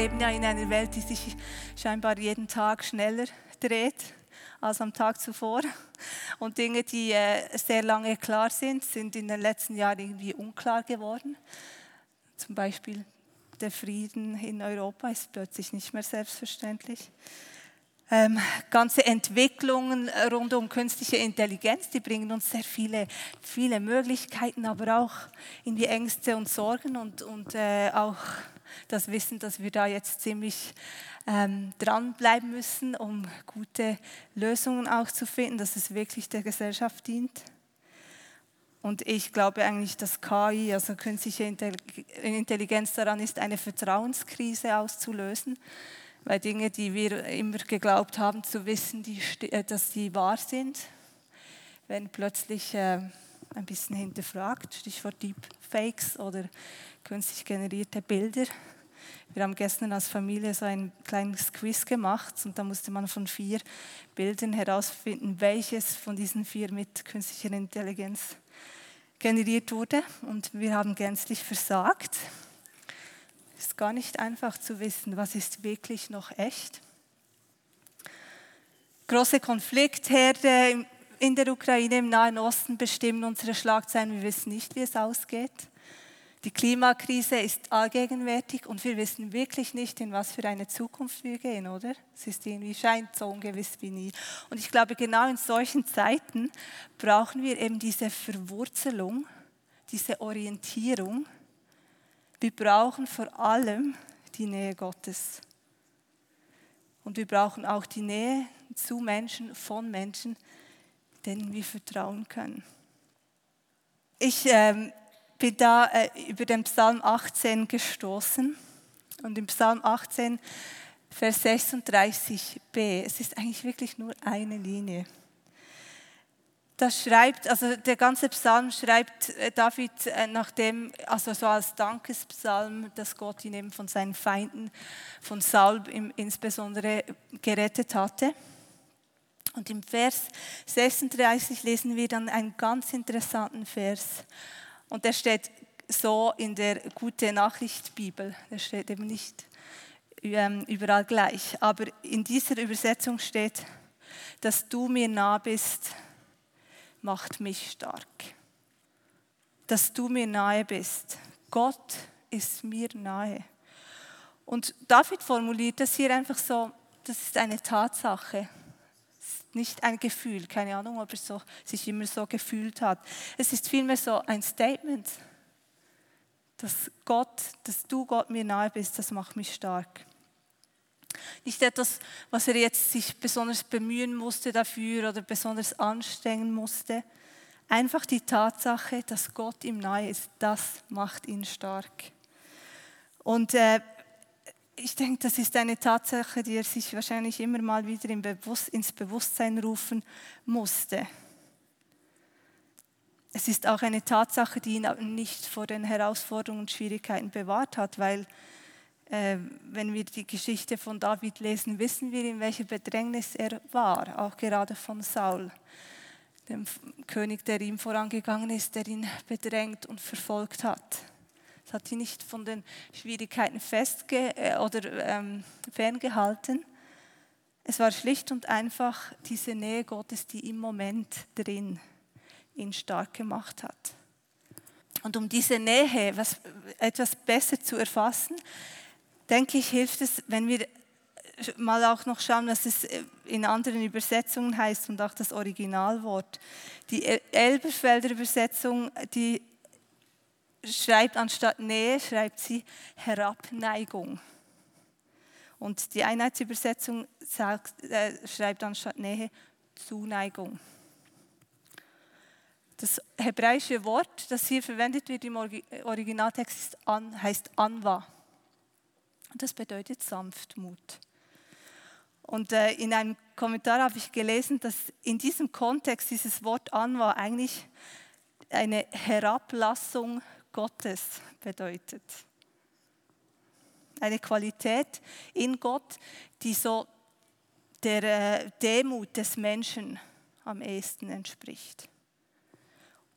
Leben ja in einer Welt, die sich scheinbar jeden Tag schneller dreht als am Tag zuvor. Und Dinge, die äh, sehr lange klar sind, sind in den letzten Jahren irgendwie unklar geworden. Zum Beispiel der Frieden in Europa ist plötzlich nicht mehr selbstverständlich. Ähm, ganze Entwicklungen rund um künstliche Intelligenz, die bringen uns sehr viele, viele Möglichkeiten, aber auch in die Ängste und Sorgen und, und äh, auch das Wissen, dass wir da jetzt ziemlich ähm, dranbleiben müssen, um gute Lösungen auch zu finden, dass es wirklich der Gesellschaft dient. Und ich glaube eigentlich, dass KI, also künstliche Intelligenz, daran ist, eine Vertrauenskrise auszulösen weil Dinge, die wir immer geglaubt haben zu wissen, die, äh, dass die wahr sind, werden plötzlich äh, ein bisschen hinterfragt. Stichwort Deepfakes oder künstlich generierte Bilder. Wir haben gestern als Familie so ein kleines Quiz gemacht und da musste man von vier Bildern herausfinden, welches von diesen vier mit künstlicher Intelligenz generiert wurde. Und wir haben gänzlich versagt. Es ist gar nicht einfach zu wissen, was ist wirklich noch echt. Große Konfliktherde in der Ukraine, im Nahen Osten bestimmen unsere Schlagzeilen. Wir wissen nicht, wie es ausgeht. Die Klimakrise ist allgegenwärtig und wir wissen wirklich nicht, in was für eine Zukunft wir gehen, oder? Es ist irgendwie scheint so ungewiss wie nie. Und ich glaube, genau in solchen Zeiten brauchen wir eben diese Verwurzelung, diese Orientierung wir brauchen vor allem die Nähe Gottes. Und wir brauchen auch die Nähe zu Menschen, von Menschen, denen wir vertrauen können. Ich ähm, bin da äh, über den Psalm 18 gestoßen. Und im Psalm 18, Vers 36b, es ist eigentlich wirklich nur eine Linie das schreibt, also der ganze Psalm schreibt äh, David äh, nachdem, also so als Dankespsalm, dass Gott ihn eben von seinen Feinden, von Saul insbesondere gerettet hatte. Und im Vers 36 lesen wir dann einen ganz interessanten Vers. Und der steht so in der Gute Nachricht Bibel. Der steht eben nicht ähm, überall gleich. Aber in dieser Übersetzung steht, dass du mir nah bist macht mich stark. Dass du mir nahe bist. Gott ist mir nahe. Und David formuliert das hier einfach so, das ist eine Tatsache. Es nicht ein Gefühl, keine Ahnung, ob er so, sich immer so gefühlt hat. Es ist vielmehr so ein Statement, dass Gott, dass du Gott mir nahe bist, das macht mich stark. Nicht etwas, was er jetzt sich besonders bemühen musste dafür oder besonders anstrengen musste. Einfach die Tatsache, dass Gott ihm nahe ist, das macht ihn stark. Und äh, ich denke, das ist eine Tatsache, die er sich wahrscheinlich immer mal wieder ins Bewusstsein rufen musste. Es ist auch eine Tatsache, die ihn nicht vor den Herausforderungen und Schwierigkeiten bewahrt hat, weil äh, wenn wir die Geschichte von David lesen, wissen wir, in welcher Bedrängnis er war, auch gerade von Saul, dem König, der ihm vorangegangen ist, der ihn bedrängt und verfolgt hat. Es hat ihn nicht von den Schwierigkeiten festge äh, oder ähm, ferngehalten. Es war schlicht und einfach diese Nähe Gottes, die im Moment drin ihn stark gemacht hat. Und um diese Nähe was, etwas besser zu erfassen, denke ich, hilft es, wenn wir mal auch noch schauen, was es in anderen Übersetzungen heißt und auch das Originalwort. Die Elberfelder Übersetzung, die schreibt anstatt Nähe, schreibt sie Herabneigung. Und die Einheitsübersetzung sagt, äh, schreibt anstatt Nähe Zuneigung. Das hebräische Wort, das hier verwendet wird im Originaltext, an, heißt Anwa. Das bedeutet Sanftmut. Und äh, in einem Kommentar habe ich gelesen, dass in diesem Kontext dieses Wort Anwa eigentlich eine Herablassung Gottes bedeutet. Eine Qualität in Gott, die so der äh, Demut des Menschen am ehesten entspricht.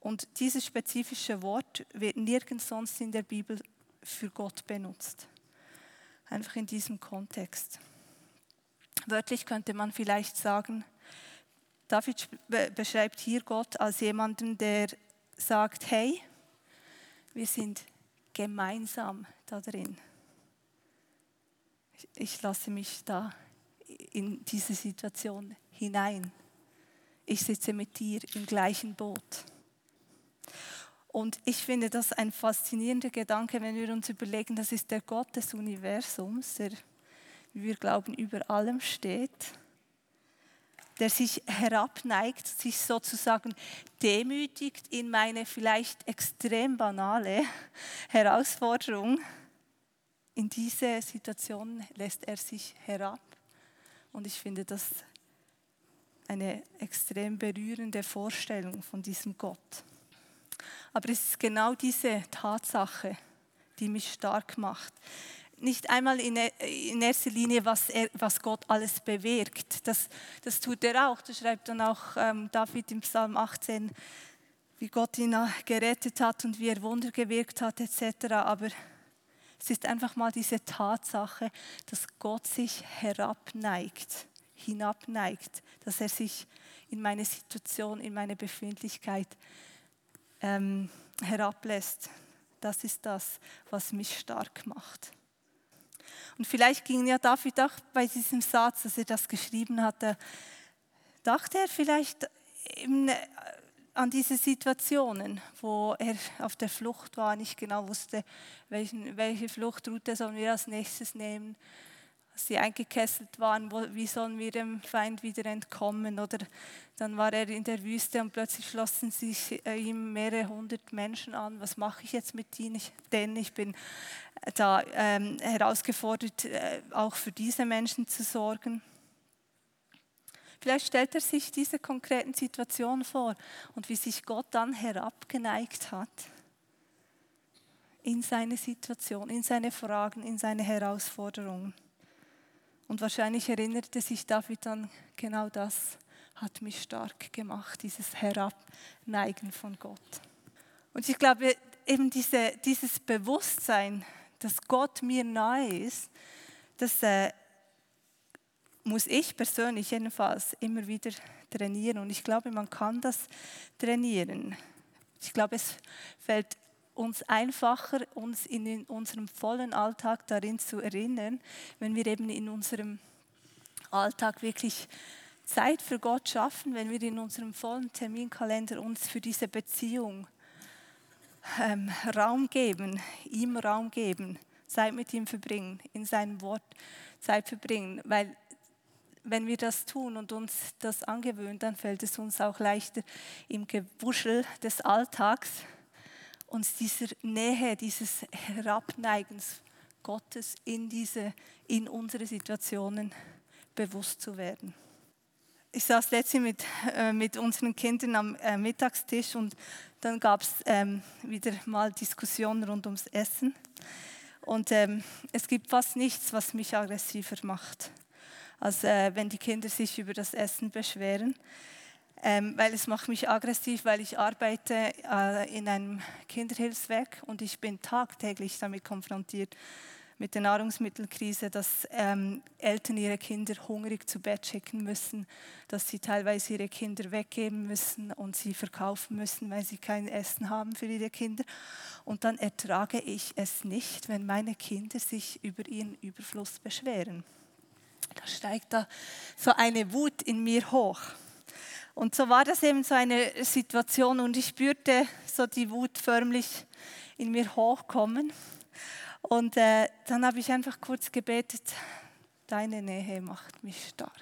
Und dieses spezifische Wort wird nirgends sonst in der Bibel für Gott benutzt. Einfach in diesem Kontext. Wörtlich könnte man vielleicht sagen, David beschreibt hier Gott als jemanden, der sagt, hey, wir sind gemeinsam da drin. Ich lasse mich da in diese Situation hinein. Ich sitze mit dir im gleichen Boot. Und ich finde das ein faszinierender Gedanke, wenn wir uns überlegen, das ist der Gott des Universums, der wie wir glauben, über allem steht, der sich herabneigt, sich sozusagen demütigt in meine vielleicht extrem banale Herausforderung. In diese Situation lässt er sich herab. Und ich finde das eine extrem berührende Vorstellung von diesem Gott. Aber es ist genau diese Tatsache, die mich stark macht nicht einmal in, erster Linie, was, er, was Gott alles bewirkt. Das, das tut er auch. Das schreibt dann auch ähm, David im Psalm 18, wie Gott ihn gerettet hat und wie er Wunder gewirkt hat etc. Aber es ist einfach mal diese Tatsache, dass Gott sich herabneigt, hinabneigt, dass er sich in meine Situation, in meine Befindlichkeit ähm, herablässt. Das ist das, was mich stark macht. Und vielleicht ging ja David auch bei diesem Satz, dass er das geschrieben hatte, dachte er vielleicht an diese Situationen, wo er auf der Flucht war, nicht genau wusste, welchen, welche Fluchtroute sollen wir als nächstes nehmen sie eingekesselt waren, wo, wie sollen wir dem Feind wieder entkommen? Oder dann war er in der Wüste und plötzlich schlossen sich äh, ihm mehrere hundert Menschen an. Was mache ich jetzt mit ihnen? Denn ich bin äh, da ähm, herausgefordert, äh, auch für diese Menschen zu sorgen. Vielleicht stellt er sich diese konkreten Situationen vor und wie sich Gott dann herabgeneigt hat in seine Situation, in seine Fragen, in seine Herausforderungen. Und wahrscheinlich erinnerte sich David an genau das, hat mich stark gemacht, dieses Herabneigen von Gott. Und ich glaube, eben diese, dieses Bewusstsein, dass Gott mir nahe ist, das äh, muss ich persönlich jedenfalls immer wieder trainieren. Und ich glaube, man kann das trainieren. Ich glaube, es fällt uns einfacher, uns in unserem vollen Alltag darin zu erinnern, wenn wir eben in unserem Alltag wirklich Zeit für Gott schaffen, wenn wir in unserem vollen Terminkalender uns für diese Beziehung ähm, Raum geben, ihm Raum geben, Zeit mit ihm verbringen, in seinem Wort Zeit verbringen, weil wenn wir das tun und uns das angewöhnen, dann fällt es uns auch leichter im Gewuschel des Alltags uns dieser Nähe, dieses Herabneigens Gottes in, diese, in unsere Situationen bewusst zu werden. Ich saß letztens mit, äh, mit unseren Kindern am äh, Mittagstisch und dann gab es ähm, wieder mal Diskussionen rund ums Essen. Und ähm, es gibt fast nichts, was mich aggressiver macht, als äh, wenn die Kinder sich über das Essen beschweren ähm, weil es macht mich aggressiv, weil ich arbeite äh, in einem Kinderhilfswerk und ich bin tagtäglich damit konfrontiert mit der Nahrungsmittelkrise, dass ähm, Eltern ihre Kinder hungrig zu Bett schicken müssen, dass sie teilweise ihre Kinder weggeben müssen und sie verkaufen müssen, weil sie kein Essen haben für ihre Kinder. Und dann ertrage ich es nicht, wenn meine Kinder sich über ihren Überfluss beschweren. Da steigt da so eine Wut in mir hoch. Und so war das eben so eine Situation und ich spürte so die Wut förmlich in mir hochkommen. Und äh, dann habe ich einfach kurz gebetet, deine Nähe macht mich stark.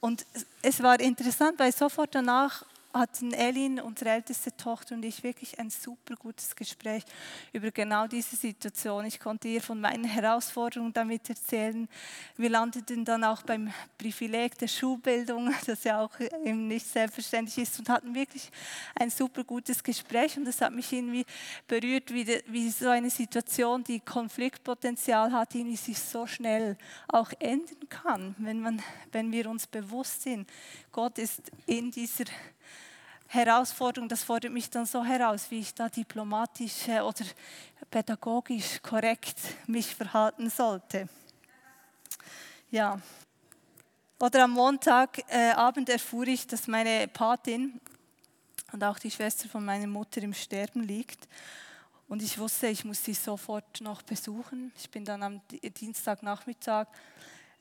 Und es war interessant, weil sofort danach hatten Elin, unsere älteste Tochter und ich wirklich ein super gutes Gespräch über genau diese Situation. Ich konnte ihr von meinen Herausforderungen damit erzählen. Wir landeten dann auch beim Privileg der Schulbildung, das ja auch eben nicht selbstverständlich ist und hatten wirklich ein super gutes Gespräch und das hat mich irgendwie berührt, wie, de, wie so eine Situation, die Konfliktpotenzial hat, irgendwie sich so schnell auch ändern kann, wenn, man, wenn wir uns bewusst sind, Gott ist in dieser Herausforderung, das fordert mich dann so heraus, wie ich da diplomatisch äh, oder pädagogisch korrekt mich verhalten sollte. Ja. Oder am Montagabend äh, erfuhr ich, dass meine Patin und auch die Schwester von meiner Mutter im Sterben liegt. Und ich wusste, ich muss sie sofort noch besuchen. Ich bin dann am Dienstagnachmittag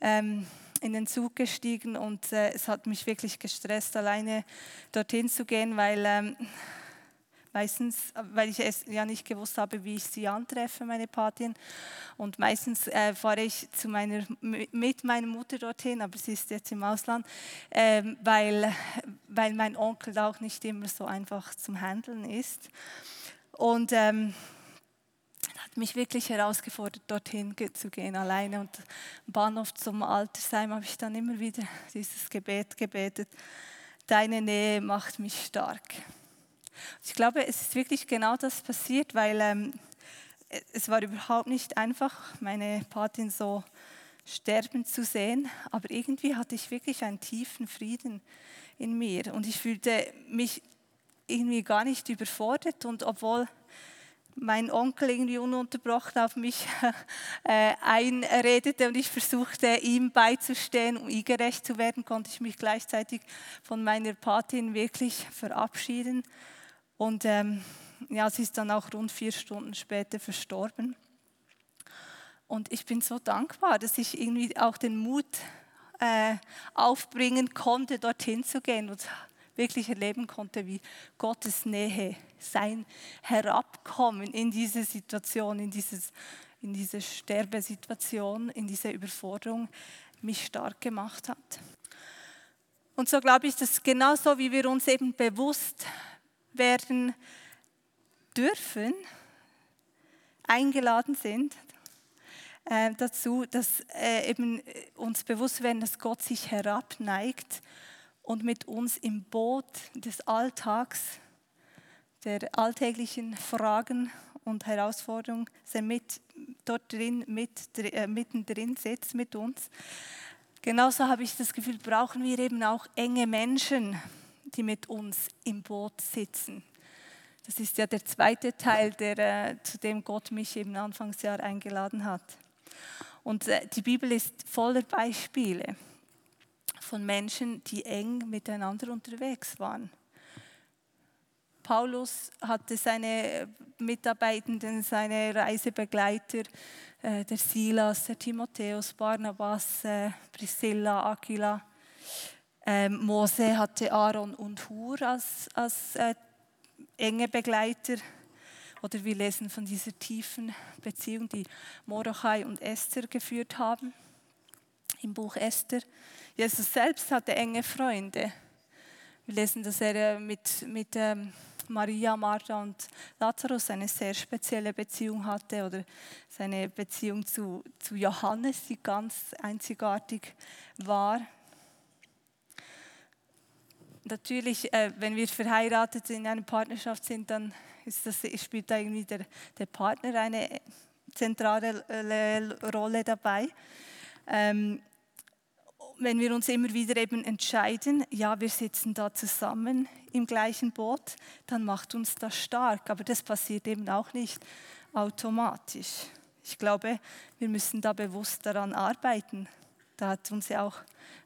ähm, in den Zug gestiegen und äh, es hat mich wirklich gestresst, alleine dorthin zu gehen, weil ähm, meistens, weil ich es ja nicht gewusst habe, wie ich sie antreffe, meine Patin. Und meistens äh, fahre ich zu meiner, mit meiner Mutter dorthin, aber sie ist jetzt im Ausland, äh, weil, weil mein Onkel auch nicht immer so einfach zum Handeln ist. Und ähm, hat mich wirklich herausgefordert, dorthin zu gehen alleine. Und am Bahnhof zum Altersheim habe ich dann immer wieder dieses Gebet gebetet. Deine Nähe macht mich stark. Ich glaube, es ist wirklich genau das passiert, weil ähm, es war überhaupt nicht einfach, meine Patin so sterben zu sehen, aber irgendwie hatte ich wirklich einen tiefen Frieden in mir und ich fühlte mich irgendwie gar nicht überfordert und obwohl mein Onkel irgendwie ununterbrochen auf mich äh, einredete und ich versuchte, ihm beizustehen, um ihm gerecht zu werden, konnte ich mich gleichzeitig von meiner Patin wirklich verabschieden. Und ähm, ja, sie ist dann auch rund vier Stunden später verstorben. Und ich bin so dankbar, dass ich irgendwie auch den Mut äh, aufbringen konnte, dorthin zu gehen und wirklich erleben konnte, wie Gottes Nähe, sein Herabkommen in diese Situation, in, dieses, in diese Sterbesituation, in diese Überforderung mich stark gemacht hat. Und so glaube ich, dass genauso wie wir uns eben bewusst werden dürfen, eingeladen sind äh, dazu, dass äh, eben uns bewusst werden, dass Gott sich herabneigt und mit uns im Boot des Alltags, der alltäglichen Fragen und Herausforderungen, mit dort drin, mit, äh, mittendrin sitzt mit uns. Genauso habe ich das Gefühl, brauchen wir eben auch enge Menschen, die mit uns im Boot sitzen. Das ist ja der zweite Teil, der, äh, zu dem Gott mich im Anfangsjahr eingeladen hat. Und äh, die Bibel ist voller Beispiele von Menschen, die eng miteinander unterwegs waren. Paulus hatte seine Mitarbeitenden, seine Reisebegleiter, äh, der Silas, der Timotheus, Barnabas, äh, Priscilla, Aquila. Ähm, Mose hatte Aaron und Hur als, als äh, enge Begleiter. Oder wir lesen von dieser tiefen Beziehung, die Mordechai und Esther geführt haben im Buch Esther. Jesus selbst hatte enge Freunde. Wir lesen, dass er äh, mit, mit ähm, Maria, Martha und Lazarus eine sehr spezielle Beziehung hatte oder seine Beziehung zu, zu Johannes, die ganz einzigartig war. Natürlich, äh, wenn wir verheiratet in einer Partnerschaft sind, dann das, spielt da irgendwie der, der Partner eine zentrale Rolle dabei. Ähm, wenn wir uns immer wieder eben entscheiden, ja, wir sitzen da zusammen im gleichen Boot, dann macht uns das stark. Aber das passiert eben auch nicht automatisch. Ich glaube, wir müssen da bewusst daran arbeiten. Da hat uns ja auch,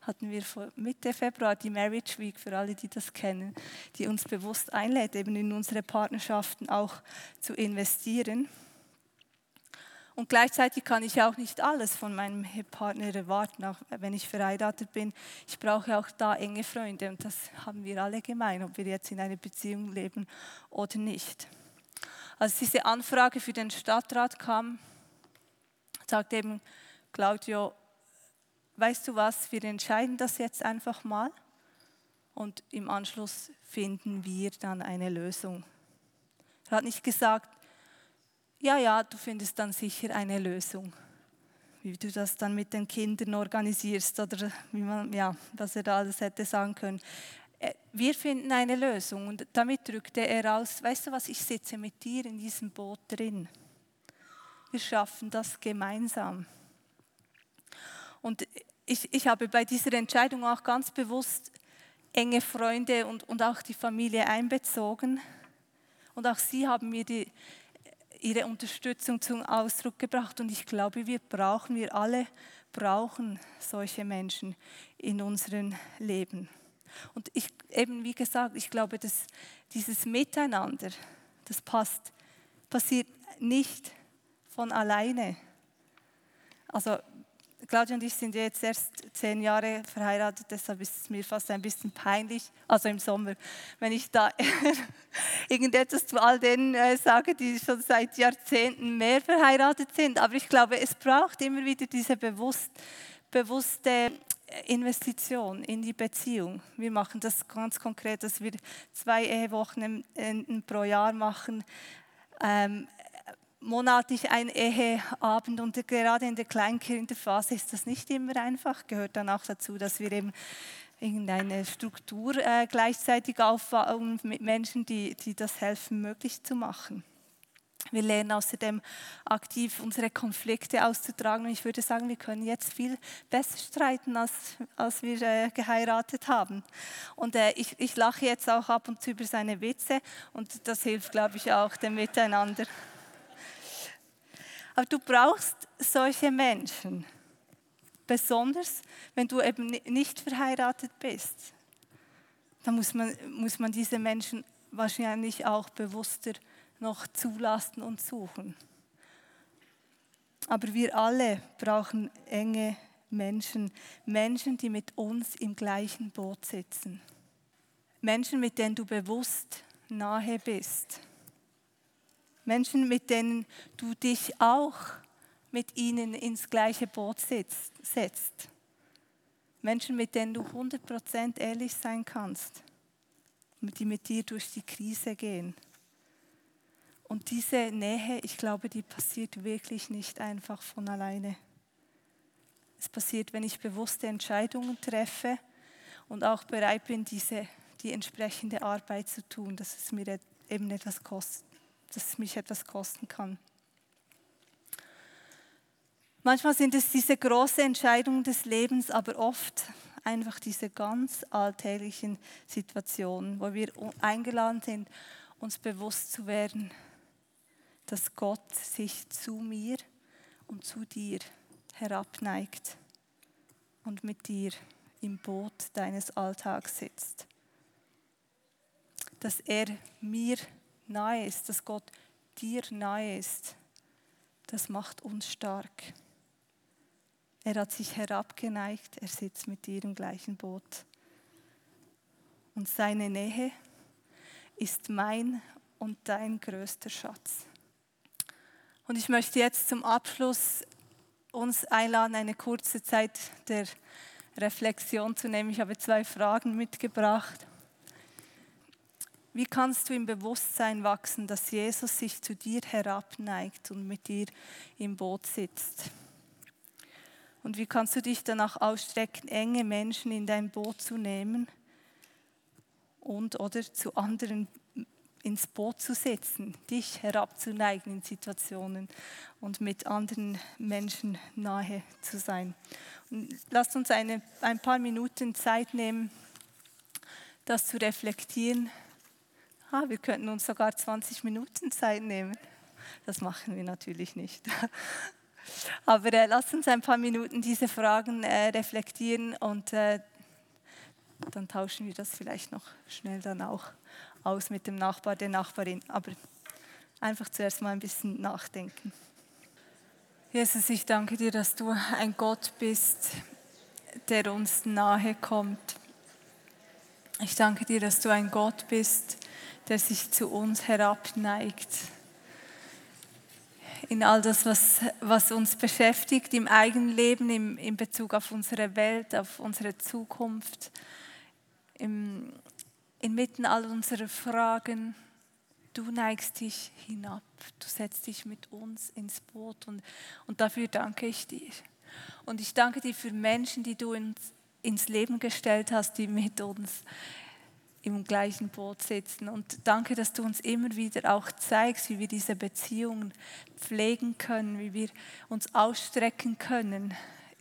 hatten wir Mitte Februar die Marriage Week, für alle, die das kennen, die uns bewusst einlädt, eben in unsere Partnerschaften auch zu investieren. Und gleichzeitig kann ich auch nicht alles von meinem Partner erwarten, auch wenn ich verheiratet bin. Ich brauche auch da enge Freunde und das haben wir alle gemein, ob wir jetzt in einer Beziehung leben oder nicht. Als diese Anfrage für den Stadtrat kam, sagte eben Claudio, weißt du was, wir entscheiden das jetzt einfach mal. und im Anschluss finden wir dann eine Lösung. Er hat nicht gesagt, ja, ja, du findest dann sicher eine Lösung. Wie du das dann mit den Kindern organisierst oder wie man, ja, was er da alles hätte sagen können. Äh, wir finden eine Lösung und damit drückte er aus, weißt du was, ich sitze mit dir in diesem Boot drin. Wir schaffen das gemeinsam. Und ich, ich habe bei dieser Entscheidung auch ganz bewusst enge Freunde und, und auch die Familie einbezogen. Und auch sie haben mir die, ihre Unterstützung zum Ausdruck gebracht. Und ich glaube, wir brauchen, wir alle brauchen solche Menschen in unserem Leben. Und ich, eben wie gesagt, ich glaube, dass dieses Miteinander, das passt, passiert nicht von alleine. Also Claudia und ich sind jetzt erst zehn Jahre verheiratet, deshalb ist es mir fast ein bisschen peinlich, also im Sommer, wenn ich da irgendetwas zu all denen äh, sage, die schon seit Jahrzehnten mehr verheiratet sind. Aber ich glaube, es braucht immer wieder diese bewusst, bewusste Investition in die Beziehung. Wir machen das ganz konkret, dass wir zwei Ehewochen pro Jahr machen. Ähm, monatlich ein Eheabend und gerade in der Kleinkinderphase ist das nicht immer einfach. Gehört dann auch dazu, dass wir eben irgendeine Struktur äh, gleichzeitig aufbauen mit Menschen, die, die das helfen, möglich zu machen. Wir lernen außerdem aktiv unsere Konflikte auszutragen und ich würde sagen, wir können jetzt viel besser streiten, als, als wir äh, geheiratet haben. Und äh, ich, ich lache jetzt auch ab und zu über seine Witze und das hilft, glaube ich, auch dem Miteinander. Aber du brauchst solche Menschen, besonders wenn du eben nicht verheiratet bist. Da muss man, muss man diese Menschen wahrscheinlich auch bewusster noch zulassen und suchen. Aber wir alle brauchen enge Menschen, Menschen, die mit uns im gleichen Boot sitzen. Menschen, mit denen du bewusst nahe bist. Menschen, mit denen du dich auch mit ihnen ins gleiche Boot setzt. Menschen, mit denen du 100% ehrlich sein kannst, die mit dir durch die Krise gehen. Und diese Nähe, ich glaube, die passiert wirklich nicht einfach von alleine. Es passiert, wenn ich bewusste Entscheidungen treffe und auch bereit bin, diese, die entsprechende Arbeit zu tun, dass es mir eben etwas kostet dass es mich etwas kosten kann. Manchmal sind es diese großen Entscheidungen des Lebens, aber oft einfach diese ganz alltäglichen Situationen, wo wir eingeladen sind, uns bewusst zu werden, dass Gott sich zu mir und zu dir herabneigt und mit dir im Boot deines Alltags sitzt. Dass er mir nahe ist, dass Gott dir nahe ist, das macht uns stark. Er hat sich herabgeneigt, er sitzt mit dir im gleichen Boot. Und seine Nähe ist mein und dein größter Schatz. Und ich möchte jetzt zum Abschluss uns einladen, eine kurze Zeit der Reflexion zu nehmen. Ich habe zwei Fragen mitgebracht. Wie kannst du im Bewusstsein wachsen, dass Jesus sich zu dir herabneigt und mit dir im Boot sitzt? Und wie kannst du dich danach ausstrecken, enge Menschen in dein Boot zu nehmen und oder zu anderen ins Boot zu setzen, dich herabzuneigen in Situationen und mit anderen Menschen nahe zu sein. Und lasst uns eine, ein paar Minuten Zeit nehmen, das zu reflektieren ah, wir könnten uns sogar 20 Minuten Zeit nehmen. Das machen wir natürlich nicht. Aber äh, lass uns ein paar Minuten diese Fragen äh, reflektieren und äh, dann tauschen wir das vielleicht noch schnell dann auch aus mit dem Nachbar, der Nachbarin. Aber einfach zuerst mal ein bisschen nachdenken. Jesus, ich danke dir, dass du ein Gott bist, der uns nahe kommt. Ich danke dir, dass du ein Gott bist, der sich zu uns herabneigt. In all das, was, was uns beschäftigt im eigenen Leben, im, in Bezug auf unsere Welt, auf unsere Zukunft, im, inmitten all unserer Fragen, du neigst dich hinab, du setzt dich mit uns ins Boot und, und dafür danke ich dir. Und ich danke dir für Menschen, die du ins, ins Leben gestellt hast, die mit uns im gleichen Boot sitzen. Und danke, dass du uns immer wieder auch zeigst, wie wir diese Beziehungen pflegen können, wie wir uns ausstrecken können,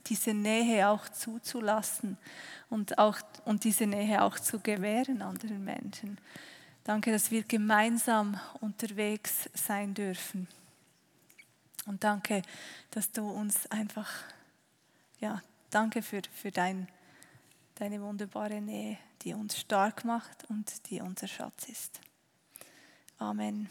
diese Nähe auch zuzulassen und, auch, und diese Nähe auch zu gewähren anderen Menschen. Danke, dass wir gemeinsam unterwegs sein dürfen. Und danke, dass du uns einfach, ja, danke für, für dein, deine wunderbare Nähe, die uns stark macht und die unser Schatz ist. Amen.